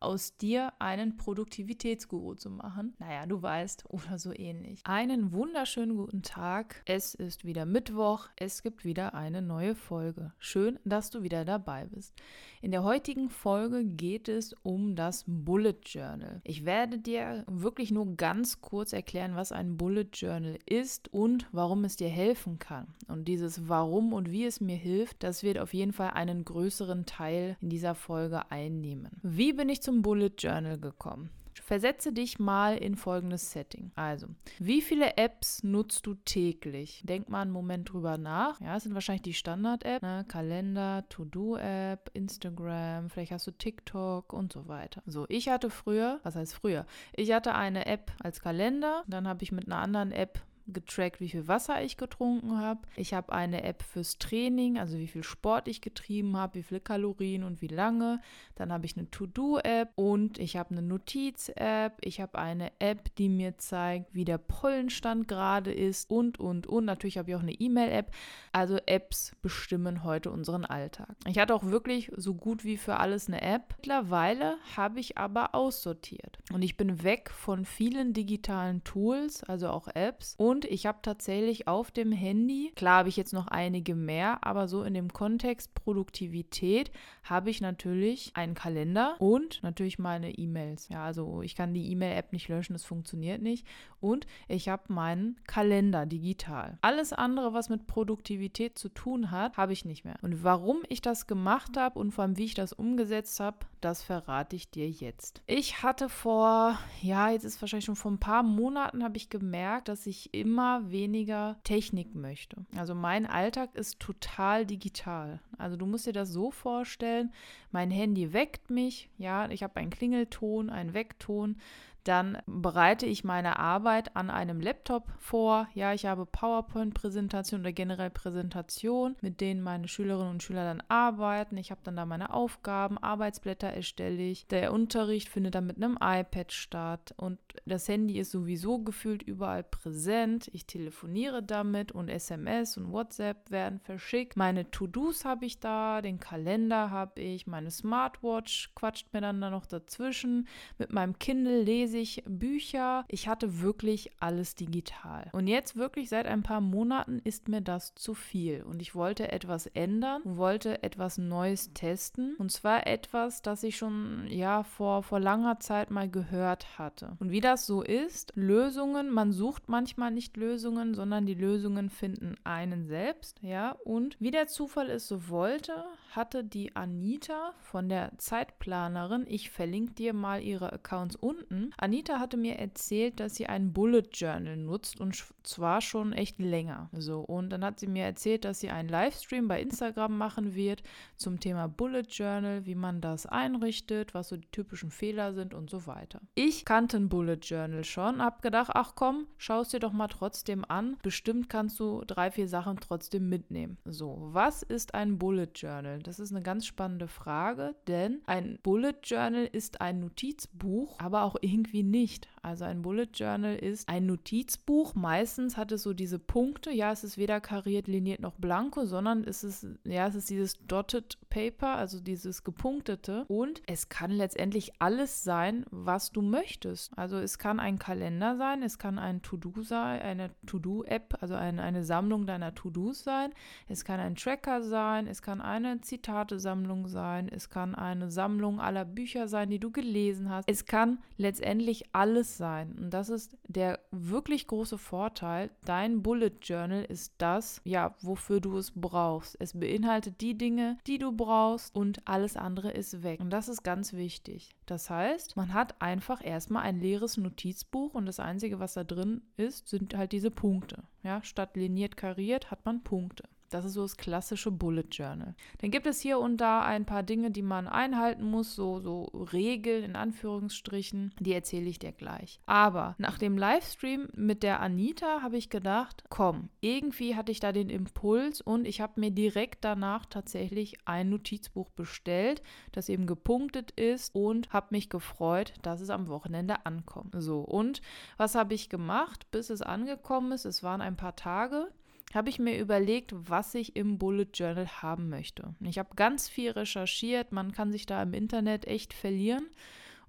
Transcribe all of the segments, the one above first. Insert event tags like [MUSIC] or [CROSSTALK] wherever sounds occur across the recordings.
aus dir einen Produktivitätsguru zu machen. Naja, du weißt, oder so ähnlich. Einen wunderschönen guten Tag. Es ist wieder Mittwoch. Es gibt wieder eine neue Folge. Schön, dass du wieder dabei bist. In der heutigen Folge geht es um das Bullet Journal. Ich werde dir wirklich nur ganz kurz erklären, was ein Bullet Journal ist und warum es dir helfen kann. Und dieses Warum und wie es mir hilft, das wird auf jeden Fall einen größeren Teil in dieser Folge einnehmen. Wie bin ich zum zum Bullet Journal gekommen. Versetze dich mal in folgendes Setting. Also, wie viele Apps nutzt du täglich? Denk mal einen Moment drüber nach. Ja, es sind wahrscheinlich die Standard-Apps, ne? Kalender, To-Do-App, Instagram, vielleicht hast du TikTok und so weiter. So, ich hatte früher, was heißt früher? Ich hatte eine App als Kalender, dann habe ich mit einer anderen App getrackt, wie viel Wasser ich getrunken habe. Ich habe eine App fürs Training, also wie viel Sport ich getrieben habe, wie viele Kalorien und wie lange. Dann habe ich eine To-Do-App und ich habe eine Notiz-App. Ich habe eine App, die mir zeigt, wie der Pollenstand gerade ist und, und, und. Natürlich habe ich auch eine E-Mail-App. Also Apps bestimmen heute unseren Alltag. Ich hatte auch wirklich so gut wie für alles eine App. Mittlerweile habe ich aber aussortiert und ich bin weg von vielen digitalen Tools, also auch Apps und und ich habe tatsächlich auf dem Handy, klar habe ich jetzt noch einige mehr, aber so in dem Kontext Produktivität habe ich natürlich einen Kalender und natürlich meine E-Mails. Ja, also ich kann die E-Mail-App nicht löschen, das funktioniert nicht. Und ich habe meinen Kalender digital. Alles andere, was mit Produktivität zu tun hat, habe ich nicht mehr. Und warum ich das gemacht habe und vor allem wie ich das umgesetzt habe, das verrate ich dir jetzt. Ich hatte vor, ja, jetzt ist wahrscheinlich schon vor ein paar Monaten, habe ich gemerkt, dass ich immer weniger Technik möchte. Also mein Alltag ist total digital. Also du musst dir das so vorstellen, mein Handy weckt mich, ja, ich habe einen Klingelton, einen Weckton dann bereite ich meine Arbeit an einem Laptop vor. Ja, ich habe PowerPoint-Präsentationen oder generell Präsentationen, mit denen meine Schülerinnen und Schüler dann arbeiten. Ich habe dann da meine Aufgaben, Arbeitsblätter erstelle ich. Der Unterricht findet dann mit einem iPad statt und das Handy ist sowieso gefühlt überall präsent. Ich telefoniere damit und SMS und WhatsApp werden verschickt. Meine To-Dos habe ich da, den Kalender habe ich, meine Smartwatch quatscht mir dann da noch dazwischen. Mit meinem Kindle lese ich Bücher. Ich hatte wirklich alles digital. Und jetzt wirklich seit ein paar Monaten ist mir das zu viel. Und ich wollte etwas ändern, wollte etwas Neues testen. Und zwar etwas, das ich schon ja vor, vor langer Zeit mal gehört hatte. Und wie das so ist, Lösungen, man sucht manchmal nicht Lösungen, sondern die Lösungen finden einen selbst. Ja, und wie der Zufall es so wollte, hatte die Anita von der Zeitplanerin, ich verlinke dir mal ihre Accounts unten. Anita hatte mir erzählt, dass sie ein Bullet Journal nutzt und zwar schon echt länger. So, und dann hat sie mir erzählt, dass sie einen Livestream bei Instagram machen wird zum Thema Bullet Journal, wie man das einrichtet, was so die typischen Fehler sind und so weiter. Ich kannte ein Bullet Journal schon, hab gedacht, ach komm, schau es dir doch mal trotzdem an. Bestimmt kannst du drei, vier Sachen trotzdem mitnehmen. So, was ist ein Bullet Journal? Das ist eine ganz spannende Frage, denn ein Bullet Journal ist ein Notizbuch, aber auch irgendwie nicht. Also ein Bullet Journal ist ein Notizbuch. Meistens hat es so diese Punkte. Ja, es ist weder kariert, liniert noch blanko, sondern es ist, ja, es ist dieses Dotted Paper, also dieses gepunktete. Und es kann letztendlich alles sein, was du möchtest. Also es kann ein Kalender sein, es kann ein To-Do sein, eine To-Do-App, also eine, eine Sammlung deiner To-Dos sein. Es kann ein Tracker sein, es kann eine Zitatesammlung sein, es kann eine Sammlung aller Bücher sein, die du gelesen hast. Es kann letztendlich alles sein. Und das ist der wirklich große Vorteil. Dein Bullet Journal ist das, ja, wofür du es brauchst. Es beinhaltet die Dinge, die du brauchst und alles andere ist weg. Und das ist ganz wichtig. Das heißt, man hat einfach erstmal ein leeres Notizbuch und das Einzige, was da drin ist, sind halt diese Punkte. Ja, statt liniert kariert hat man Punkte. Das ist so das klassische Bullet Journal. Dann gibt es hier und da ein paar Dinge, die man einhalten muss, so, so Regeln in Anführungsstrichen. Die erzähle ich dir gleich. Aber nach dem Livestream mit der Anita habe ich gedacht, komm, irgendwie hatte ich da den Impuls und ich habe mir direkt danach tatsächlich ein Notizbuch bestellt, das eben gepunktet ist und habe mich gefreut, dass es am Wochenende ankommt. So, und was habe ich gemacht, bis es angekommen ist? Es waren ein paar Tage habe ich mir überlegt, was ich im Bullet Journal haben möchte. Ich habe ganz viel recherchiert, man kann sich da im Internet echt verlieren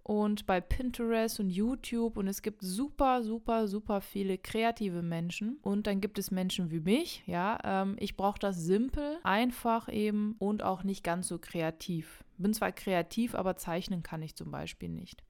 und bei Pinterest und YouTube und es gibt super, super, super viele kreative Menschen und dann gibt es Menschen wie mich, ja, ähm, ich brauche das simpel, einfach eben und auch nicht ganz so kreativ. Bin zwar kreativ, aber zeichnen kann ich zum Beispiel nicht.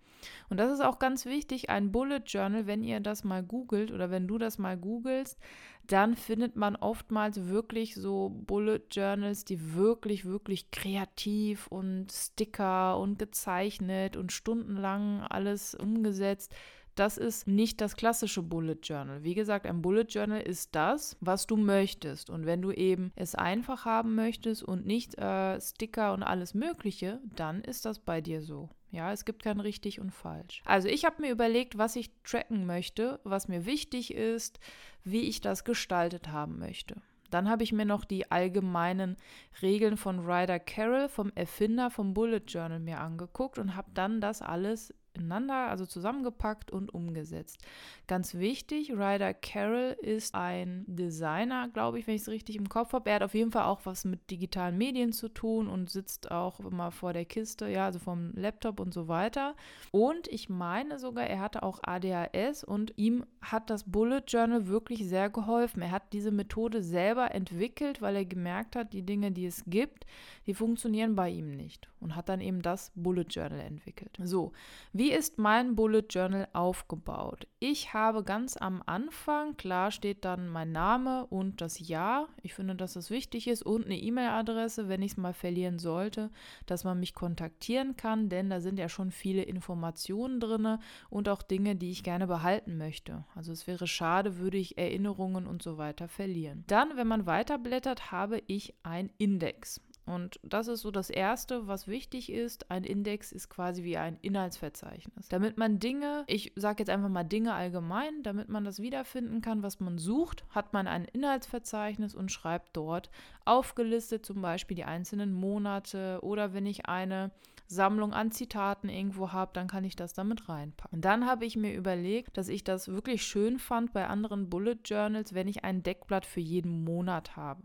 Und das ist auch ganz wichtig, ein Bullet Journal, wenn ihr das mal googelt oder wenn du das mal googelst, dann findet man oftmals wirklich so Bullet Journals, die wirklich, wirklich kreativ und Sticker und gezeichnet und stundenlang alles umgesetzt. Das ist nicht das klassische Bullet Journal. Wie gesagt, ein Bullet Journal ist das, was du möchtest. Und wenn du eben es einfach haben möchtest und nicht äh, Sticker und alles Mögliche, dann ist das bei dir so. Ja, es gibt kein richtig und falsch. Also ich habe mir überlegt, was ich tracken möchte, was mir wichtig ist, wie ich das gestaltet haben möchte. Dann habe ich mir noch die allgemeinen Regeln von Ryder Carroll, vom Erfinder vom Bullet Journal, mir angeguckt und habe dann das alles ineinander, also zusammengepackt und umgesetzt. Ganz wichtig, Ryder Carroll ist ein Designer, glaube ich, wenn ich es richtig im Kopf habe. Er hat auf jeden Fall auch was mit digitalen Medien zu tun und sitzt auch immer vor der Kiste, ja, also vom Laptop und so weiter. Und ich meine sogar, er hatte auch ADHS und ihm hat das Bullet Journal wirklich sehr geholfen. Er hat diese Methode selber entwickelt, weil er gemerkt hat, die Dinge, die es gibt, die funktionieren bei ihm nicht und hat dann eben das Bullet Journal entwickelt. So, wie ist mein Bullet Journal aufgebaut? Ich habe ganz am Anfang, klar steht dann mein Name und das Jahr. Ich finde, dass das wichtig ist und eine E-Mail-Adresse, wenn ich es mal verlieren sollte, dass man mich kontaktieren kann, denn da sind ja schon viele Informationen drin und auch Dinge, die ich gerne behalten möchte. Also es wäre schade, würde ich Erinnerungen und so weiter verlieren. Dann, wenn man weiterblättert, habe ich ein Index. Und das ist so das Erste, was wichtig ist. Ein Index ist quasi wie ein Inhaltsverzeichnis. Damit man Dinge, ich sage jetzt einfach mal Dinge allgemein, damit man das wiederfinden kann, was man sucht, hat man ein Inhaltsverzeichnis und schreibt dort aufgelistet zum Beispiel die einzelnen Monate oder wenn ich eine Sammlung an Zitaten irgendwo habe, dann kann ich das damit reinpacken. Und dann habe ich mir überlegt, dass ich das wirklich schön fand bei anderen Bullet Journals, wenn ich ein Deckblatt für jeden Monat habe.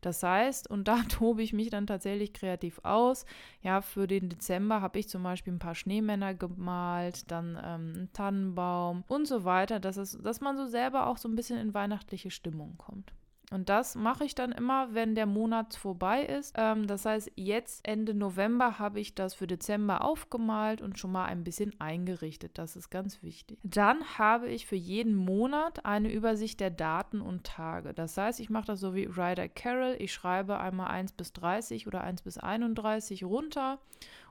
Das heißt, und da [LAUGHS] tobe ich mich dann tatsächlich kreativ aus. Ja, für den Dezember habe ich zum Beispiel ein paar Schneemänner gemalt, dann ähm, einen Tannenbaum und so weiter, dass, es, dass man so selber auch so ein bisschen in weihnachtliche Stimmung kommt. Und das mache ich dann immer, wenn der Monat vorbei ist. Ähm, das heißt, jetzt Ende November habe ich das für Dezember aufgemalt und schon mal ein bisschen eingerichtet. Das ist ganz wichtig. Dann habe ich für jeden Monat eine Übersicht der Daten und Tage. Das heißt, ich mache das so wie Ryder Carroll. Ich schreibe einmal 1 bis 30 oder 1 bis 31 runter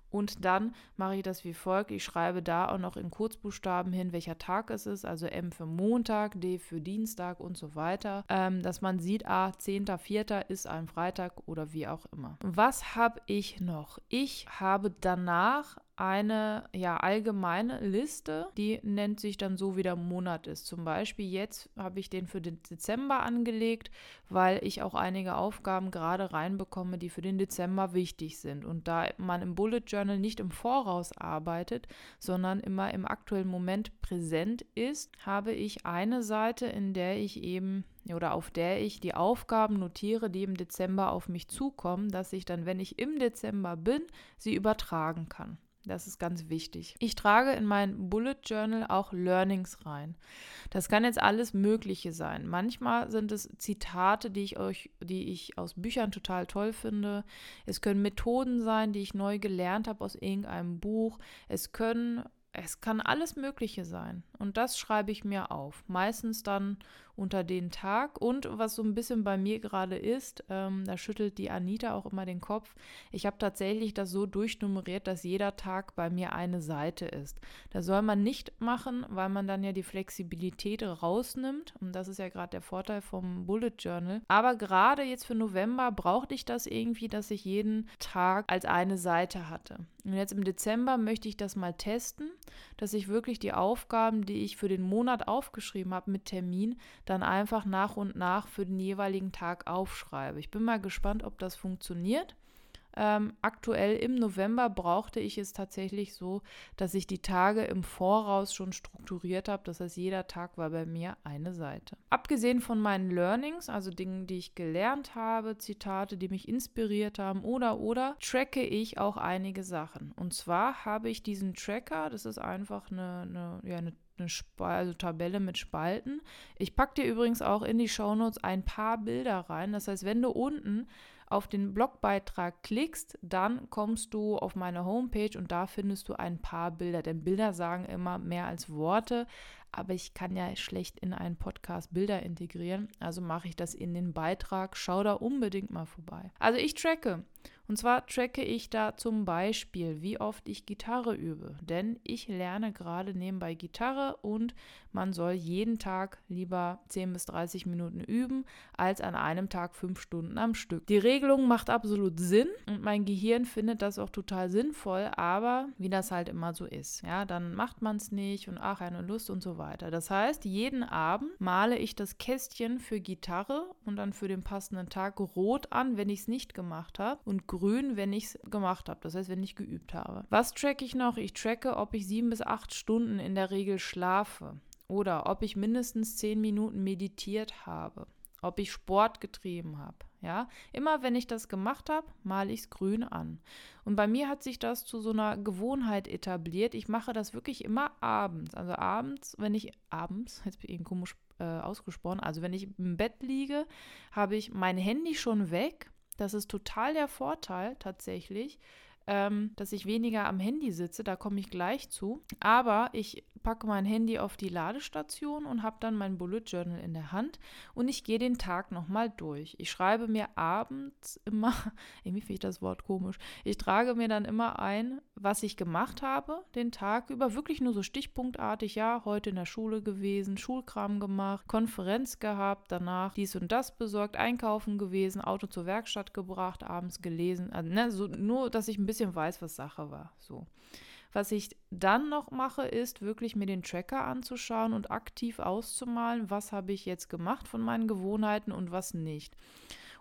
und dann mache ich das wie folgt. Ich schreibe da auch noch in Kurzbuchstaben hin, welcher Tag es ist. Also M für Montag, D für Dienstag und so weiter. Ähm, dass man sieht, ah, 10.04. ist ein Freitag oder wie auch immer. Was habe ich noch? Ich habe danach eine ja, allgemeine Liste, die nennt sich dann so, wie der Monat ist. Zum Beispiel jetzt habe ich den für den Dezember angelegt, weil ich auch einige Aufgaben gerade reinbekomme, die für den Dezember wichtig sind. Und da man im Bullet Journal nicht im Voraus arbeitet, sondern immer im aktuellen Moment präsent ist, habe ich eine Seite, in der ich eben oder auf der ich die Aufgaben notiere, die im Dezember auf mich zukommen, dass ich dann, wenn ich im Dezember bin, sie übertragen kann. Das ist ganz wichtig. Ich trage in mein Bullet Journal auch Learnings rein. Das kann jetzt alles Mögliche sein. Manchmal sind es Zitate, die ich euch, die ich aus Büchern total toll finde. Es können Methoden sein, die ich neu gelernt habe aus irgendeinem Buch. Es können es kann alles Mögliche sein. Und das schreibe ich mir auf. Meistens dann unter den Tag. Und was so ein bisschen bei mir gerade ist, ähm, da schüttelt die Anita auch immer den Kopf. Ich habe tatsächlich das so durchnummeriert, dass jeder Tag bei mir eine Seite ist. Das soll man nicht machen, weil man dann ja die Flexibilität rausnimmt. Und das ist ja gerade der Vorteil vom Bullet Journal. Aber gerade jetzt für November brauchte ich das irgendwie, dass ich jeden Tag als eine Seite hatte. Und jetzt im Dezember möchte ich das mal testen, dass ich wirklich die Aufgaben, die ich für den Monat aufgeschrieben habe mit Termin, dann einfach nach und nach für den jeweiligen Tag aufschreibe. Ich bin mal gespannt, ob das funktioniert. Ähm, aktuell im November brauchte ich es tatsächlich so, dass ich die Tage im Voraus schon strukturiert habe. Das heißt, jeder Tag war bei mir eine Seite. Abgesehen von meinen Learnings, also Dingen, die ich gelernt habe, Zitate, die mich inspiriert haben oder oder, tracke ich auch einige Sachen. Und zwar habe ich diesen Tracker, das ist einfach eine, eine, ja, eine eine also Tabelle mit Spalten. Ich packe dir übrigens auch in die Shownotes ein paar Bilder rein. Das heißt, wenn du unten auf den Blogbeitrag klickst, dann kommst du auf meine Homepage und da findest du ein paar Bilder. Denn Bilder sagen immer mehr als Worte, aber ich kann ja schlecht in einen Podcast Bilder integrieren. Also mache ich das in den Beitrag. Schau da unbedingt mal vorbei. Also ich tracke und zwar tracke ich da zum Beispiel, wie oft ich Gitarre übe. Denn ich lerne gerade nebenbei Gitarre und man soll jeden Tag lieber 10 bis 30 Minuten üben, als an einem Tag 5 Stunden am Stück. Die Regelung macht absolut Sinn und mein Gehirn findet das auch total sinnvoll, aber wie das halt immer so ist, ja, dann macht man es nicht und ach, eine Lust und so weiter. Das heißt, jeden Abend male ich das Kästchen für Gitarre und dann für den passenden Tag rot an, wenn ich es nicht gemacht habe und grün, wenn ich es gemacht habe, das heißt, wenn ich geübt habe. Was tracke ich noch? Ich tracke, ob ich sieben bis acht Stunden in der Regel schlafe oder ob ich mindestens zehn Minuten meditiert habe, ob ich Sport getrieben habe. Ja, immer wenn ich das gemacht habe, male ich es grün an. Und bei mir hat sich das zu so einer Gewohnheit etabliert. Ich mache das wirklich immer abends. Also abends, wenn ich abends, [LAUGHS] jetzt bin ich komisch äh, ausgesprochen, also wenn ich im Bett liege, habe ich mein Handy schon weg das ist total der Vorteil tatsächlich, ähm, dass ich weniger am Handy sitze, da komme ich gleich zu. Aber ich packe mein Handy auf die Ladestation und habe dann mein Bullet Journal in der Hand und ich gehe den Tag nochmal durch. Ich schreibe mir abends immer, [LAUGHS] irgendwie finde ich das Wort komisch, ich trage mir dann immer ein, was ich gemacht habe den Tag über, wirklich nur so stichpunktartig, ja, heute in der Schule gewesen, Schulkram gemacht, Konferenz gehabt, danach dies und das besorgt, einkaufen gewesen, Auto zur Werkstatt gebracht, abends gelesen, also, ne, so, nur, dass ich ein bisschen weiß, was Sache war, so. Was ich dann noch mache, ist wirklich mir den Tracker anzuschauen und aktiv auszumalen, was habe ich jetzt gemacht von meinen Gewohnheiten und was nicht.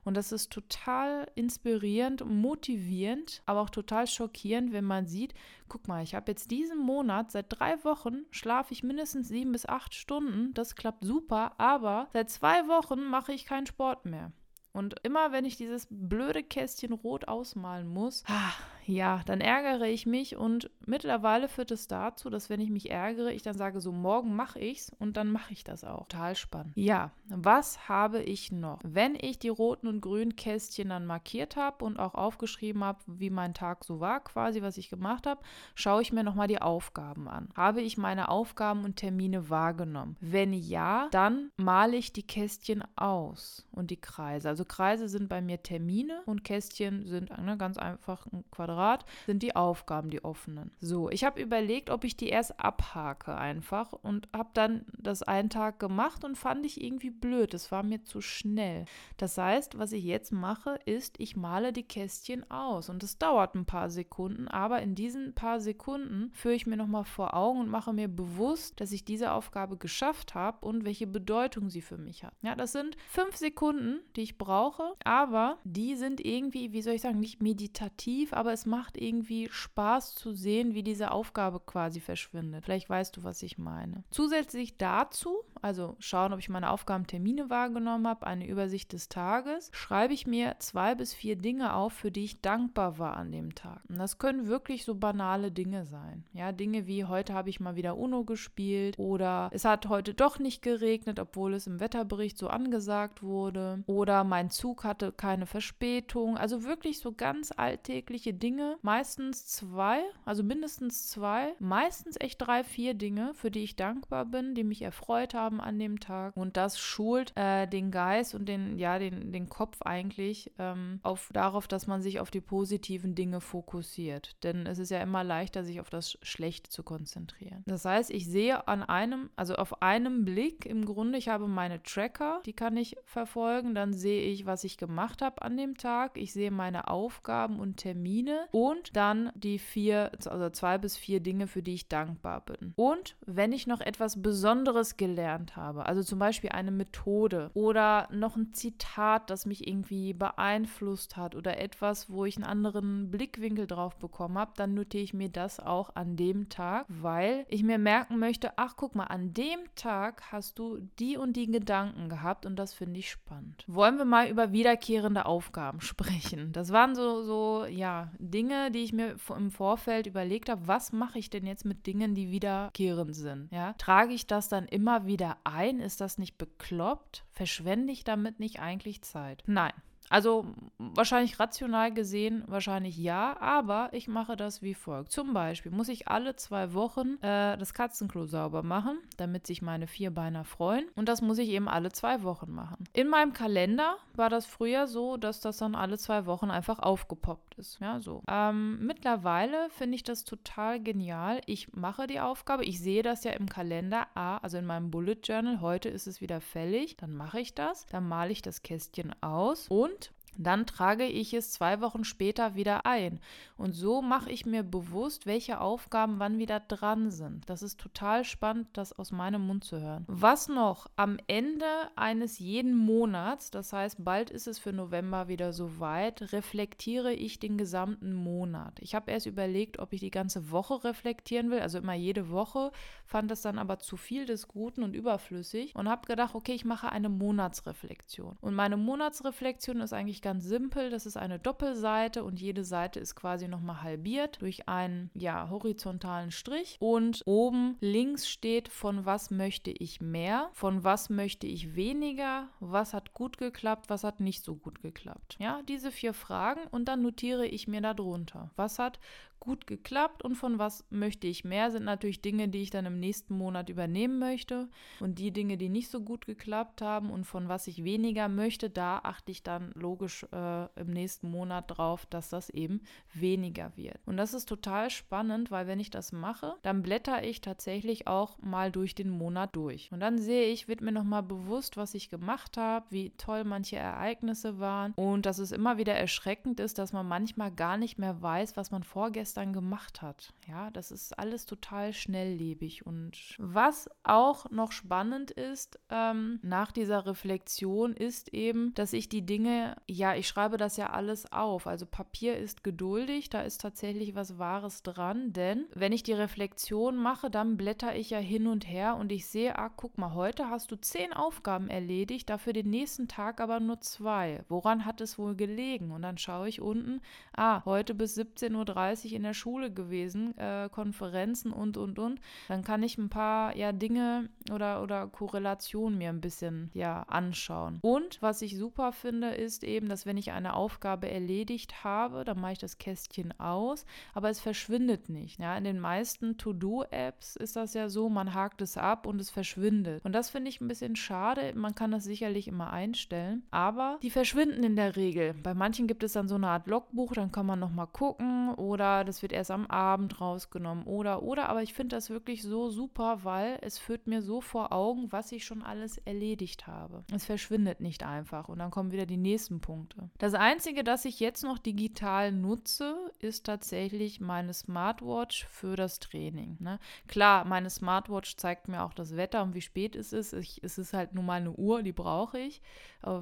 Und das ist total inspirierend, motivierend, aber auch total schockierend, wenn man sieht, guck mal, ich habe jetzt diesen Monat, seit drei Wochen schlafe ich mindestens sieben bis acht Stunden. Das klappt super, aber seit zwei Wochen mache ich keinen Sport mehr. Und immer wenn ich dieses blöde Kästchen rot ausmalen muss, ah, ja, dann ärgere ich mich und mittlerweile führt es dazu, dass wenn ich mich ärgere, ich dann sage, so morgen mache ich's und dann mache ich das auch. Total spannend. Ja, was habe ich noch? Wenn ich die roten und grünen Kästchen dann markiert habe und auch aufgeschrieben habe, wie mein Tag so war, quasi was ich gemacht habe, schaue ich mir nochmal die Aufgaben an. Habe ich meine Aufgaben und Termine wahrgenommen? Wenn ja, dann male ich die Kästchen aus und die Kreise. Also Kreise sind bei mir Termine und Kästchen sind ne, ganz einfach ein Quadrat Quadrat sind die Aufgaben, die offenen. So, ich habe überlegt, ob ich die erst abhake einfach und habe dann das einen Tag gemacht und fand ich irgendwie blöd. Es war mir zu schnell. Das heißt, was ich jetzt mache, ist, ich male die Kästchen aus und es dauert ein paar Sekunden, aber in diesen paar Sekunden führe ich mir nochmal vor Augen und mache mir bewusst, dass ich diese Aufgabe geschafft habe und welche Bedeutung sie für mich hat. Ja, das sind fünf Sekunden, die ich brauche, aber die sind irgendwie, wie soll ich sagen, nicht meditativ, aber macht irgendwie Spaß zu sehen, wie diese Aufgabe quasi verschwindet. Vielleicht weißt du, was ich meine. Zusätzlich dazu, also schauen, ob ich meine Aufgabentermine wahrgenommen habe, eine Übersicht des Tages, schreibe ich mir zwei bis vier Dinge auf, für die ich dankbar war an dem Tag. Und das können wirklich so banale Dinge sein. Ja, Dinge wie heute habe ich mal wieder UNO gespielt oder es hat heute doch nicht geregnet, obwohl es im Wetterbericht so angesagt wurde oder mein Zug hatte keine Verspätung. Also wirklich so ganz alltägliche Dinge, meistens zwei, also mindestens zwei, meistens echt drei, vier Dinge, für die ich dankbar bin, die mich erfreut haben an dem Tag. Und das schult äh, den Geist und den, ja, den, den Kopf eigentlich ähm, auf, darauf, dass man sich auf die positiven Dinge fokussiert. Denn es ist ja immer leichter, sich auf das Schlechte zu konzentrieren. Das heißt, ich sehe an einem, also auf einem Blick im Grunde, ich habe meine Tracker, die kann ich verfolgen. Dann sehe ich, was ich gemacht habe an dem Tag. Ich sehe meine Aufgaben und Termine und dann die vier, also zwei bis vier Dinge, für die ich dankbar bin. Und wenn ich noch etwas Besonderes gelernt habe, also zum Beispiel eine Methode oder noch ein Zitat, das mich irgendwie beeinflusst hat oder etwas, wo ich einen anderen Blickwinkel drauf bekommen habe, dann notiere ich mir das auch an dem Tag, weil ich mir merken möchte, ach guck mal, an dem Tag hast du die und die Gedanken gehabt und das finde ich spannend. Wollen wir mal über wiederkehrende Aufgaben [LAUGHS] sprechen? Das waren so, so ja, Dinge, die ich mir im Vorfeld überlegt habe, was mache ich denn jetzt mit Dingen, die wiederkehrend sind? Ja, trage ich das dann immer wieder ein? Ist das nicht bekloppt? Verschwende ich damit nicht eigentlich Zeit? Nein. Also wahrscheinlich rational gesehen, wahrscheinlich ja, aber ich mache das wie folgt. Zum Beispiel muss ich alle zwei Wochen äh, das Katzenklo sauber machen, damit sich meine Vierbeiner freuen. Und das muss ich eben alle zwei Wochen machen. In meinem Kalender war das früher so, dass das dann alle zwei Wochen einfach aufgepoppt ist. Ja, so. Ähm, mittlerweile finde ich das total genial. Ich mache die Aufgabe, ich sehe das ja im Kalender, ah, also in meinem Bullet Journal, heute ist es wieder fällig, dann mache ich das, dann male ich das Kästchen aus und dann trage ich es zwei Wochen später wieder ein. Und so mache ich mir bewusst, welche Aufgaben wann wieder dran sind. Das ist total spannend, das aus meinem Mund zu hören. Was noch? Am Ende eines jeden Monats, das heißt, bald ist es für November wieder soweit, reflektiere ich den gesamten Monat. Ich habe erst überlegt, ob ich die ganze Woche reflektieren will, also immer jede Woche, fand das dann aber zu viel des Guten und überflüssig und habe gedacht, okay, ich mache eine Monatsreflexion. Und meine Monatsreflexion ist eigentlich ganz simpel. Das ist eine Doppelseite und jede Seite ist quasi nochmal halbiert durch einen ja, horizontalen Strich. Und oben links steht, von was möchte ich mehr, von was möchte ich weniger, was hat gut geklappt, was hat nicht so gut geklappt. Ja, diese vier Fragen und dann notiere ich mir darunter. Was hat gut geklappt und von was möchte ich mehr, sind natürlich Dinge, die ich dann im nächsten Monat übernehmen möchte. Und die Dinge, die nicht so gut geklappt haben und von was ich weniger möchte, da achte ich dann logisch äh, im nächsten Monat drauf, dass das eben weniger wird. Und das ist total spannend, weil wenn ich das mache, dann blätter ich tatsächlich auch mal durch den Monat durch. Und dann sehe ich, wird mir nochmal bewusst, was ich gemacht habe, wie toll manche Ereignisse waren und dass es immer wieder erschreckend ist, dass man manchmal gar nicht mehr weiß, was man vorgestern dann gemacht hat. Ja, das ist alles total schnelllebig. Und was auch noch spannend ist ähm, nach dieser Reflexion, ist eben, dass ich die Dinge, ja, ich schreibe das ja alles auf. Also Papier ist geduldig, da ist tatsächlich was Wahres dran, denn wenn ich die Reflexion mache, dann blätter ich ja hin und her und ich sehe, ah, guck mal, heute hast du zehn Aufgaben erledigt, dafür den nächsten Tag aber nur zwei. Woran hat es wohl gelegen? Und dann schaue ich unten, ah, heute bis 17.30 Uhr in der Schule gewesen, äh, Konferenzen und, und, und, dann kann ich ein paar ja, Dinge oder, oder Korrelationen mir ein bisschen ja, anschauen. Und was ich super finde, ist eben, dass wenn ich eine Aufgabe erledigt habe, dann mache ich das Kästchen aus, aber es verschwindet nicht. Ja? In den meisten To-Do-Apps ist das ja so, man hakt es ab und es verschwindet. Und das finde ich ein bisschen schade. Man kann das sicherlich immer einstellen, aber die verschwinden in der Regel. Bei manchen gibt es dann so eine Art Logbuch, dann kann man nochmal gucken oder das wird erst am Abend rausgenommen oder oder, aber ich finde das wirklich so super, weil es führt mir so vor Augen, was ich schon alles erledigt habe. Es verschwindet nicht einfach und dann kommen wieder die nächsten Punkte. Das einzige, das ich jetzt noch digital nutze, ist tatsächlich meine Smartwatch für das Training. Ne? Klar, meine Smartwatch zeigt mir auch das Wetter und wie spät es ist. Ich, es ist halt nun mal eine Uhr, die brauche ich.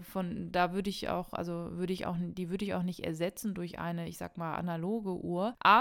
Von da würde ich auch, also würde ich auch, die würde ich auch nicht ersetzen durch eine, ich sag mal, analoge Uhr. Aber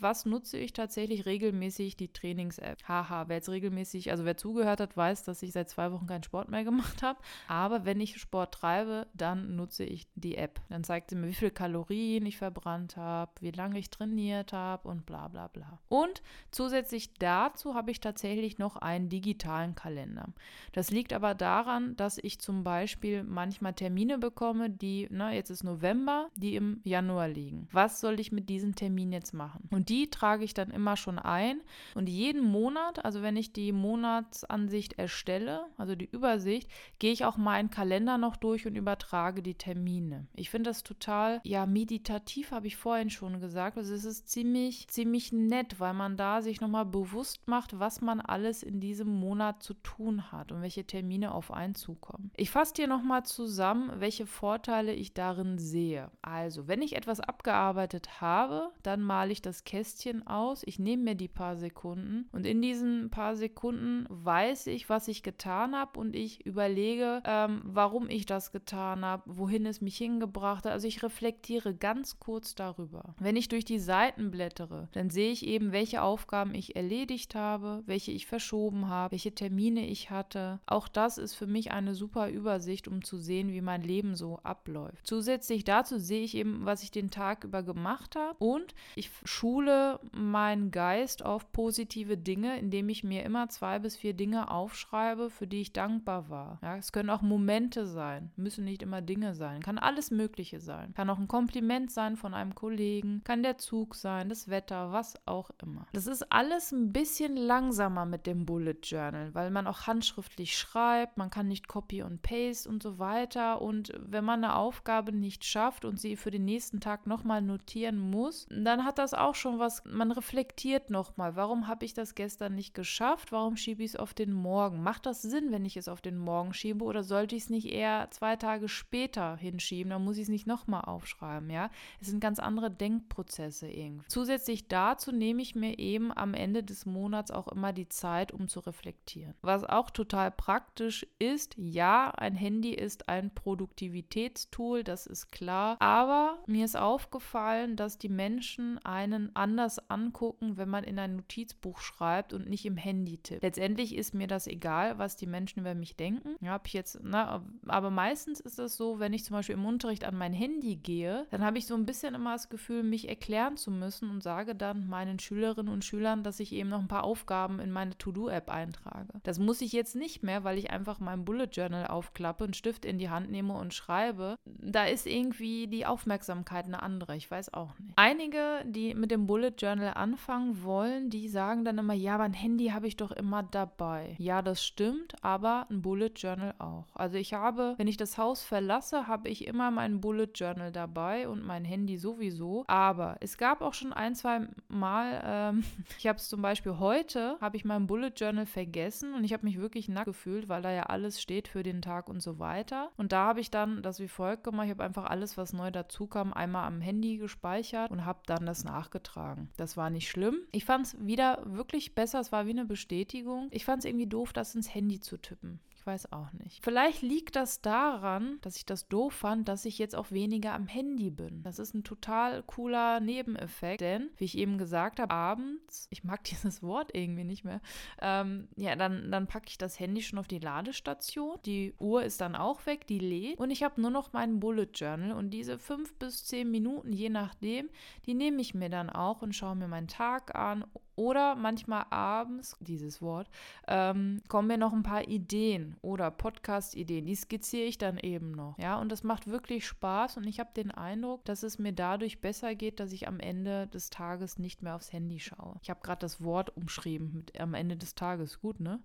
was nutze ich tatsächlich regelmäßig? Die Trainings-App. Haha, wer jetzt regelmäßig, also wer zugehört hat, weiß, dass ich seit zwei Wochen keinen Sport mehr [LAUGHS] gemacht habe. Aber wenn ich Sport treibe, dann nutze ich die App. Dann zeigt sie mir, wie viele Kalorien ich verbrannt habe, wie lange ich trainiert habe und bla bla bla. Und zusätzlich dazu habe ich tatsächlich noch einen digitalen Kalender. Das liegt aber daran, dass ich zum Beispiel manchmal Termine bekomme, die, na, jetzt ist November, die im Januar liegen. Was soll ich mit diesen Terminen jetzt machen? Und die trage ich dann immer schon ein. Und jeden Monat, also wenn ich die Monatsansicht erstelle, also die Übersicht, gehe ich auch meinen Kalender noch durch und übertrage die Termine. Ich finde das total, ja, meditativ, habe ich vorhin schon gesagt. Also es ist ziemlich, ziemlich nett, weil man da sich nochmal bewusst macht, was man alles in diesem Monat zu tun hat und welche Termine auf einen zukommen. Ich fasse dir nochmal zusammen, welche Vorteile ich darin sehe. Also, wenn ich etwas abgearbeitet habe, dann male ich das Kästchen aus. Ich nehme mir die paar Sekunden und in diesen paar Sekunden weiß ich, was ich getan habe und ich überlege, ähm, warum ich das getan habe, wohin es mich hingebracht hat. Also ich reflektiere ganz kurz darüber. Wenn ich durch die Seiten blättere, dann sehe ich eben, welche Aufgaben ich erledigt habe, welche ich verschoben habe, welche Termine ich hatte. Auch das ist für mich eine super Übersicht, um zu sehen, wie mein Leben so abläuft. Zusätzlich dazu sehe ich eben, was ich den Tag über gemacht habe und ich schule meinen Geist auf positive Dinge, indem ich mir immer zwei bis vier Dinge aufschreibe, für die ich dankbar war. Ja, es können auch Momente sein, müssen nicht immer Dinge sein, kann alles Mögliche sein. Kann auch ein Kompliment sein von einem Kollegen, kann der Zug sein, das Wetter, was auch immer. Das ist alles ein bisschen langsamer mit dem Bullet Journal, weil man auch handschriftlich schreibt, man kann nicht Copy und Paste und so weiter. Und wenn man eine Aufgabe nicht schafft und sie für den nächsten Tag nochmal notieren muss, dann hat das auch schon was, man reflektiert nochmal, warum habe ich das gestern nicht geschafft, warum schiebe ich es auf den Morgen? Macht das Sinn, wenn ich es auf den Morgen schiebe oder sollte ich es nicht eher zwei Tage später hinschieben, dann muss ich es nicht nochmal aufschreiben, ja? Es sind ganz andere Denkprozesse irgendwie. Zusätzlich dazu nehme ich mir eben am Ende des Monats auch immer die Zeit, um zu reflektieren. Was auch total praktisch ist, ja, ein Handy ist ein Produktivitätstool, das ist klar, aber mir ist aufgefallen, dass die Menschen einen anders angucken, wenn man in ein Notizbuch schreibt und nicht im Handy tippt. Letztendlich ist mir das egal, was die Menschen über mich denken. Ja, habe ich jetzt, na, aber meistens ist es so, wenn ich zum Beispiel im Unterricht an mein Handy gehe, dann habe ich so ein bisschen immer das Gefühl, mich erklären zu müssen und sage dann meinen Schülerinnen und Schülern, dass ich eben noch ein paar Aufgaben in meine To-Do-App eintrage. Das muss ich jetzt nicht mehr, weil ich einfach mein Bullet Journal aufklappe, einen Stift in die Hand nehme und schreibe. Da ist irgendwie die Aufmerksamkeit eine andere. Ich weiß auch nicht. Einige, die mit dem Bullet Journal anfangen wollen, die sagen dann immer, ja, aber ein Handy habe ich doch immer dabei. Ja, das stimmt, aber ein Bullet Journal auch. Also ich habe, wenn ich das Haus verlasse, habe ich immer mein Bullet Journal dabei und mein Handy sowieso. Aber es gab auch schon ein, zwei Mal, ähm, [LAUGHS] ich habe es zum Beispiel heute, habe ich mein Bullet Journal vergessen und ich habe mich wirklich nackt gefühlt, weil da ja alles steht für den Tag und so weiter. Und da habe ich dann das wie folgt gemacht. Ich habe einfach alles, was neu dazu kam, einmal am Handy gespeichert und habe dann das nachgetragen. Das war nicht schlimm. Ich fand es wieder wirklich besser. Es war wie eine Bestätigung. Ich fand es irgendwie doof, das ins Handy zu tippen weiß auch nicht. Vielleicht liegt das daran, dass ich das doof fand, dass ich jetzt auch weniger am Handy bin. Das ist ein total cooler Nebeneffekt, denn, wie ich eben gesagt habe, abends, ich mag [LAUGHS] dieses Wort irgendwie nicht mehr, ähm, ja, dann, dann packe ich das Handy schon auf die Ladestation. Die Uhr ist dann auch weg, die lädt und ich habe nur noch meinen Bullet Journal und diese fünf bis zehn Minuten, je nachdem, die nehme ich mir dann auch und schaue mir meinen Tag an oder manchmal abends, dieses Wort, ähm, kommen mir noch ein paar Ideen oder Podcast-Ideen. Die skizziere ich dann eben noch. Ja, und das macht wirklich Spaß und ich habe den Eindruck, dass es mir dadurch besser geht, dass ich am Ende des Tages nicht mehr aufs Handy schaue. Ich habe gerade das Wort umschrieben mit am Ende des Tages. Gut, ne?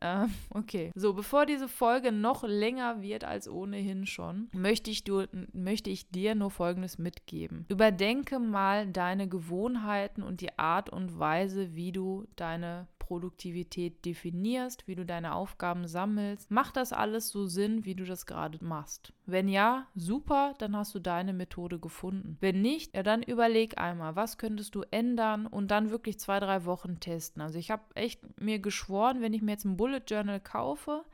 Ähm, okay. So, bevor diese Folge noch länger wird als ohnehin schon, möchte ich, du, möchte ich dir nur Folgendes mitgeben. Überdenke mal deine Gewohnheiten und die Art und Weise, wie du deine Produktivität definierst, wie du deine Aufgaben sammelst. Macht das alles so Sinn, wie du das gerade machst? Wenn ja, super, dann hast du deine Methode gefunden. Wenn nicht, ja, dann überleg einmal, was könntest du ändern und dann wirklich zwei, drei Wochen testen. Also ich habe echt mir geschworen, wenn ich mir jetzt ein Bullet Journal kaufe,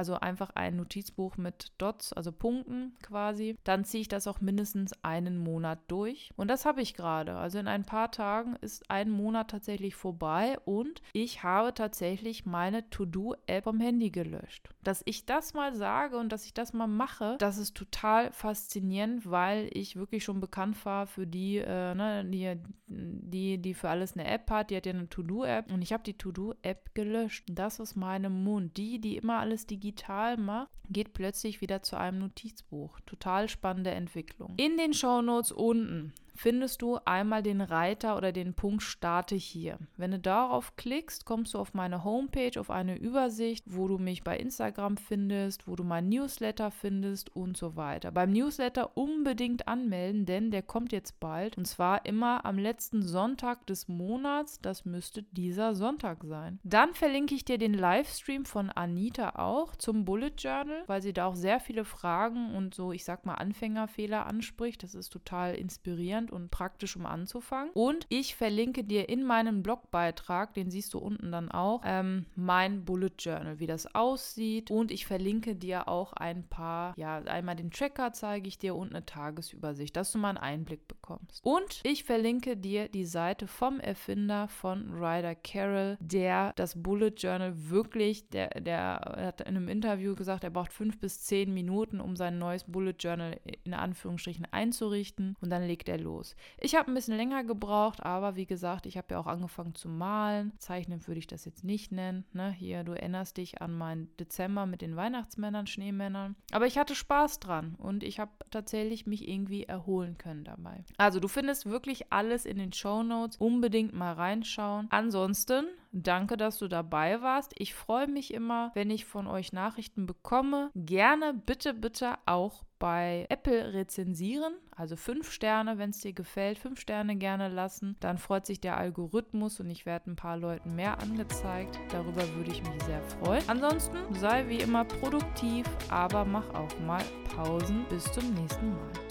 also einfach ein Notizbuch mit Dots, also Punkten quasi, dann ziehe ich das auch mindestens einen Monat durch. Und das habe ich gerade. Also in ein paar Tagen ist ein Monat tatsächlich vorbei und ich habe tatsächlich meine To-Do-App vom Handy gelöscht. Dass ich das mal sage und dass ich das mal mache, das ist total faszinierend, weil ich wirklich schon bekannt war für die, äh, ne, die, die, die für alles eine App hat. Die hat ja eine To-Do-App und ich habe die To-Do-App gelöscht. Das aus meinem Mund. Die, die immer alles digital macht, geht plötzlich wieder zu einem Notizbuch. Total spannende Entwicklung. In den Shownotes unten findest du einmal den Reiter oder den Punkt Starte hier. Wenn du darauf klickst, kommst du auf meine Homepage, auf eine Übersicht, wo du mich bei Instagram findest, wo du mein Newsletter findest und so weiter. Beim Newsletter unbedingt anmelden, denn der kommt jetzt bald und zwar immer am letzten Sonntag des Monats. Das müsste dieser Sonntag sein. Dann verlinke ich dir den Livestream von Anita auch zum Bullet Journal, weil sie da auch sehr viele Fragen und so, ich sag mal, Anfängerfehler anspricht. Das ist total inspirierend und praktisch, um anzufangen. Und ich verlinke dir in meinem Blogbeitrag, den siehst du unten dann auch, ähm, mein Bullet Journal, wie das aussieht. Und ich verlinke dir auch ein paar, ja, einmal den Tracker zeige ich dir und eine Tagesübersicht, dass du mal einen Einblick bekommst. Und ich verlinke dir die Seite vom Erfinder von Ryder Carroll, der das Bullet Journal wirklich, der, der hat in einem Interview gesagt, er braucht fünf bis zehn Minuten, um sein neues Bullet Journal in Anführungsstrichen einzurichten und dann legt er los los. Ich habe ein bisschen länger gebraucht, aber wie gesagt, ich habe ja auch angefangen zu malen. Zeichnen würde ich das jetzt nicht nennen. Ne? Hier, du erinnerst dich an meinen Dezember mit den Weihnachtsmännern, Schneemännern. Aber ich hatte Spaß dran und ich habe tatsächlich mich irgendwie erholen können dabei. Also du findest wirklich alles in den Show Notes. Unbedingt mal reinschauen. Ansonsten Danke, dass du dabei warst. Ich freue mich immer, wenn ich von euch Nachrichten bekomme. Gerne bitte, bitte auch bei Apple rezensieren, also fünf Sterne, wenn es dir gefällt, fünf Sterne gerne lassen. Dann freut sich der Algorithmus und ich werde ein paar Leuten mehr angezeigt. Darüber würde ich mich sehr freuen. Ansonsten sei wie immer produktiv, aber mach auch mal Pausen. Bis zum nächsten Mal.